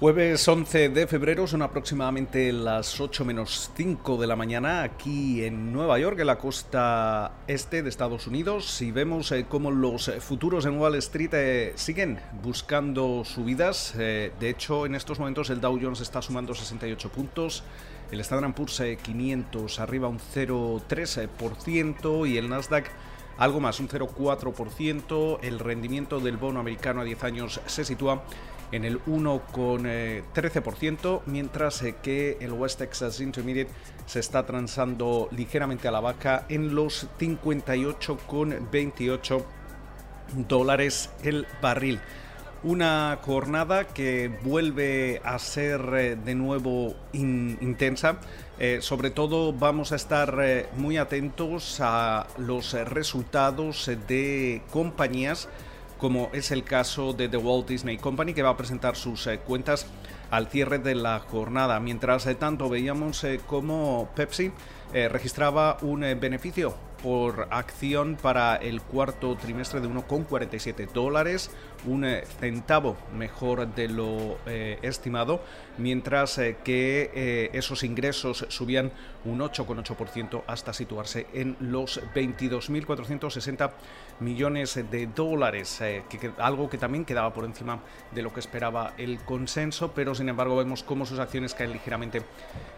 Jueves 11 de febrero son aproximadamente las 8 menos 5 de la mañana aquí en Nueva York, en la costa este de Estados Unidos. Y vemos eh, cómo los futuros en Wall Street eh, siguen buscando subidas. Eh, de hecho, en estos momentos el Dow Jones está sumando 68 puntos. El Standard Poor's 500 arriba un 0,3% y el Nasdaq algo más, un 0,4%. El rendimiento del bono americano a 10 años se sitúa en el 1,13%, mientras eh, que el West Texas Intermediate se está transando ligeramente a la baja en los 58,28 dólares el barril. Una jornada que vuelve a ser eh, de nuevo intensa. Eh, sobre todo vamos a estar muy atentos a los resultados de compañías como es el caso de The Walt Disney Company, que va a presentar sus eh, cuentas al cierre de la jornada. Mientras eh, tanto veíamos eh, cómo Pepsi registraba un beneficio por acción para el cuarto trimestre de 1,47 dólares, un eh, centavo mejor de lo eh, estimado, mientras eh, que esos ingresos subían un 8,8% hasta situarse en los 22.460 millones de dólares, algo que también quedaba por encima de lo que esperaba el consenso, pero sin embargo vemos cómo sus acciones caen ligeramente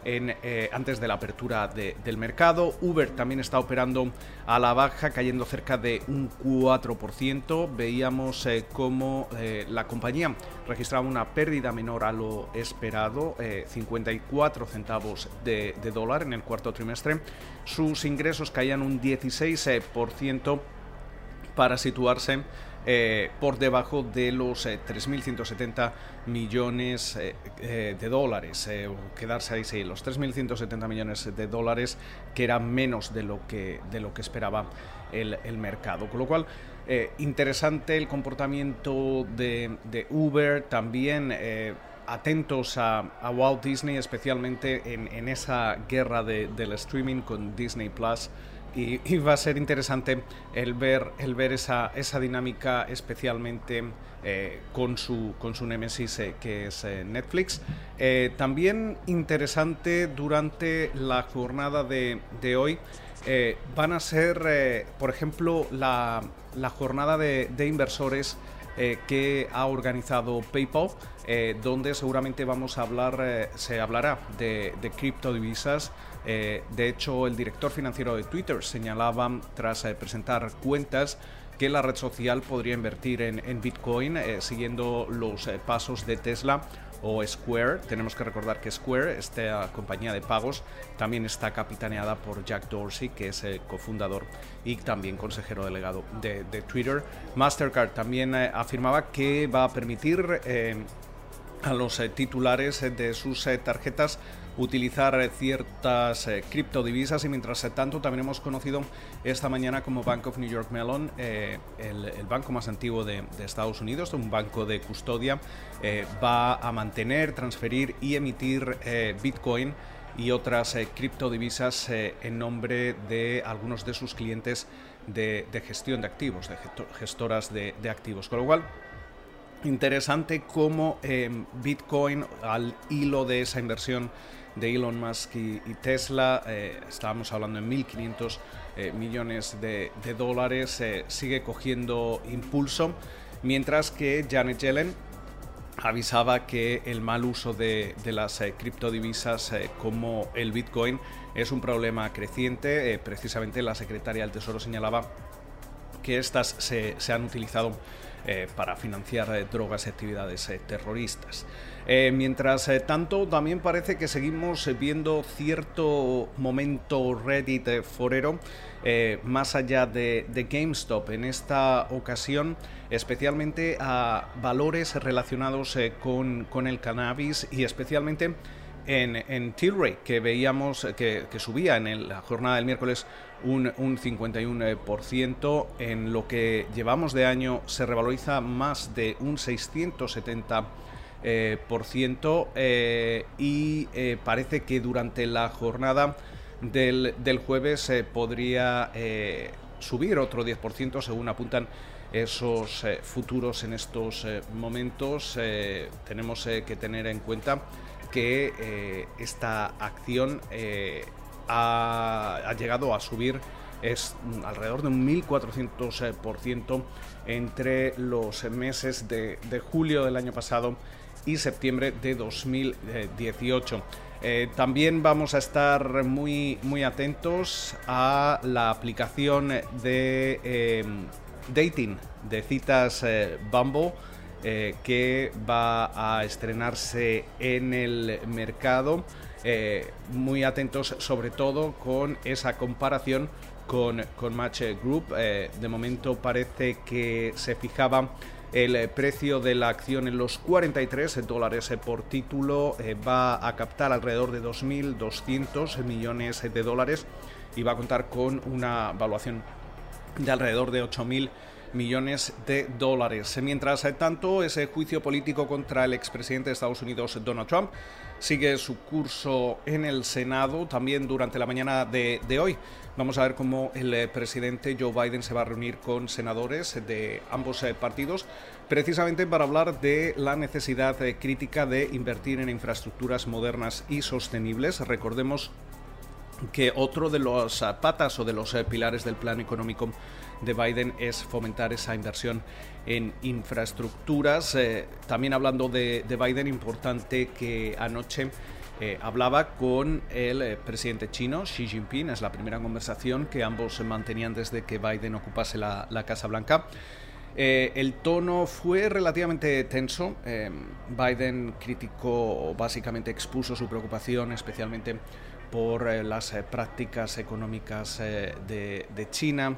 en, antes de la apertura del mercado. Uber también está operando a la baja, cayendo cerca de un 4%. Veíamos cómo eh, la compañía registraba una pérdida menor a lo esperado, 54 eh, centavos de, dólar en el cuarto trimestre. Sus ingresos caían un 16% para situarse eh, por debajo de los 3.170 millones de dólares, o quedarse ahí, sí, los 3.170 millones de dólares, que era menos de lo que, de lo que esperaba el, el mercado. Con lo cual, eh, interesante el comportamiento de, Uber, también eh, atentos a, Walt Disney, especialmente en, esa guerra del streaming con Disney Plus. Y, va a ser interesante el ver, el ver esa, esa dinámica, especialmente eh, con, su, con su némesis que es Netflix. también interesante durante la jornada de, hoy eh, van a ser, eh, por ejemplo, la, jornada de, inversores eh, que ha organizado PayPal, donde seguramente vamos a hablar, se hablará de, de criptodivisas. de hecho, el director financiero de Twitter señalaba, tras presentar cuentas, que la red social podría invertir en, Bitcoin siguiendo los pasos de Tesla o Square. Tenemos que recordar que Square, esta compañía de pagos, también está capitaneada por Jack Dorsey, que es el cofundador y también consejero delegado de, Twitter. Mastercard también eh, afirmaba que va a permitir eh, a los eh, titulares de sus tarjetas utilizar eh, ciertas eh, criptodivisas y mientras tanto también hemos conocido esta mañana como Bank of New York Mellon, eh, el, banco más antiguo de, Estados Unidos, un banco de custodia, va a mantener, transferir y emitir Bitcoin y otras criptodivisas en nombre de algunos de sus clientes de, gestión de activos, de gestoras de, de activos. Con lo cual, interesante cómo Bitcoin, al hilo de esa inversión de Elon Musk y, Tesla, eh, estábamos hablando en 1.500 eh, millones de, dólares, eh, sigue cogiendo impulso, mientras que Janet Yellen avisaba que el mal uso de, las criptodivisas como el Bitcoin es un problema creciente. precisamente la secretaria del Tesoro señalaba que estas se, se han utilizado eh, para financiar eh, drogas y actividades eh, terroristas. mientras tanto, también parece que seguimos viendo cierto momento Reddit forero más allá de, GameStop. En esta ocasión, especialmente a valores relacionados con, con el cannabis y especialmente en, en Tilray, que veíamos que, subía en la jornada del miércoles un, 51%, en lo que llevamos de año se revaloriza más de un 670%. Eh, por ciento, eh, y eh, parece que durante la jornada del, del jueves podría subir otro 10% según apuntan esos futuros en estos momentos, tenemos que tener en cuenta que esta acción ha, llegado a subir es alrededor de un 1.400% entre los meses de, julio del año pasado y septiembre de 2018. Eh, también vamos a estar muy, muy atentos a la aplicación de dating de citas eh, Bumble eh, que va a estrenarse en el mercado. muy atentos sobre todo con esa comparación con, con Match Group. de momento parece que se fijaba el precio de la acción en los 43 dólares por título eh, va a captar alrededor de 2.200 millones de dólares y va a contar con una valuación de alrededor de 8.000 millones de dólares. Mientras tanto, ese juicio político contra el expresidente de Estados Unidos, Donald Trump, sigue su curso en el Senado también durante la mañana de, hoy. Vamos a ver cómo el eh, presidente Joe Biden se va a reunir con senadores de ambos eh, partidos precisamente para hablar de la necesidad eh, crítica de invertir en infraestructuras modernas y sostenibles. Recordemos que otro de los patas o de los pilares del plan económico de Biden es fomentar esa inversión en infraestructuras. Eh, también hablando de, Biden, importante que anoche eh, hablaba con el eh, presidente chino Xi Jinping. Es la primera conversación que ambos mantenían desde que Biden ocupase la, Casa Blanca. el tono fue relativamente tenso. Biden criticó, básicamente expuso su preocupación, especialmente por eh, las eh, prácticas económicas eh, de, China,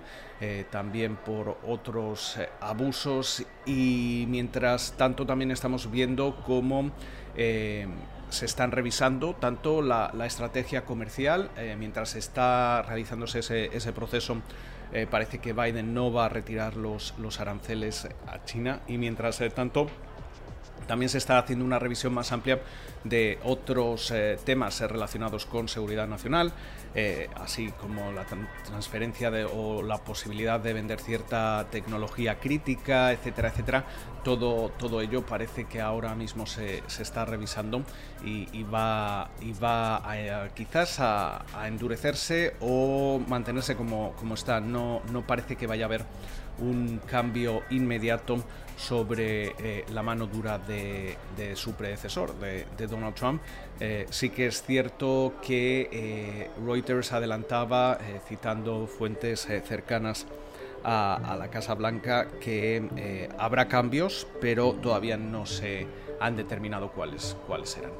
también por otros abusos. Y mientras tanto también estamos viendo cómo se están revisando tanto la, estrategia comercial, mientras está realizándose ese, proceso, parece que Biden no va a retirar los aranceles a China. Y mientras tanto también se está haciendo una revisión más amplia de otros eh, temas eh, relacionados con seguridad nacional, eh, así como la transferencia o la posibilidad de vender cierta tecnología crítica, etcétera, etcétera. Todo, todo ello parece que ahora mismo se, está revisando y, va, y va quizás a, endurecerse o mantenerse como, como está. No, no parece que vaya a haber un cambio inmediato sobre eh, la mano dura de, su predecesor, de, Donald Trump. Eh, sí que es cierto que eh, Reuters adelantaba, citando fuentes cercanas a, la Casa Blanca, que habrá cambios, pero todavía no se han determinado cuáles, cuáles serán.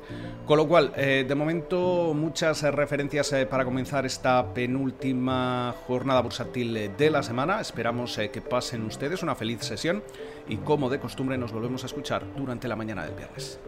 Con lo cual, eh, de momento, muchas referencias eh, para comenzar esta penúltima jornada bursátil eh, de la semana. Esperamos que pasen ustedes una feliz sesión y, como de costumbre, nos volvemos a escuchar durante la mañana del viernes.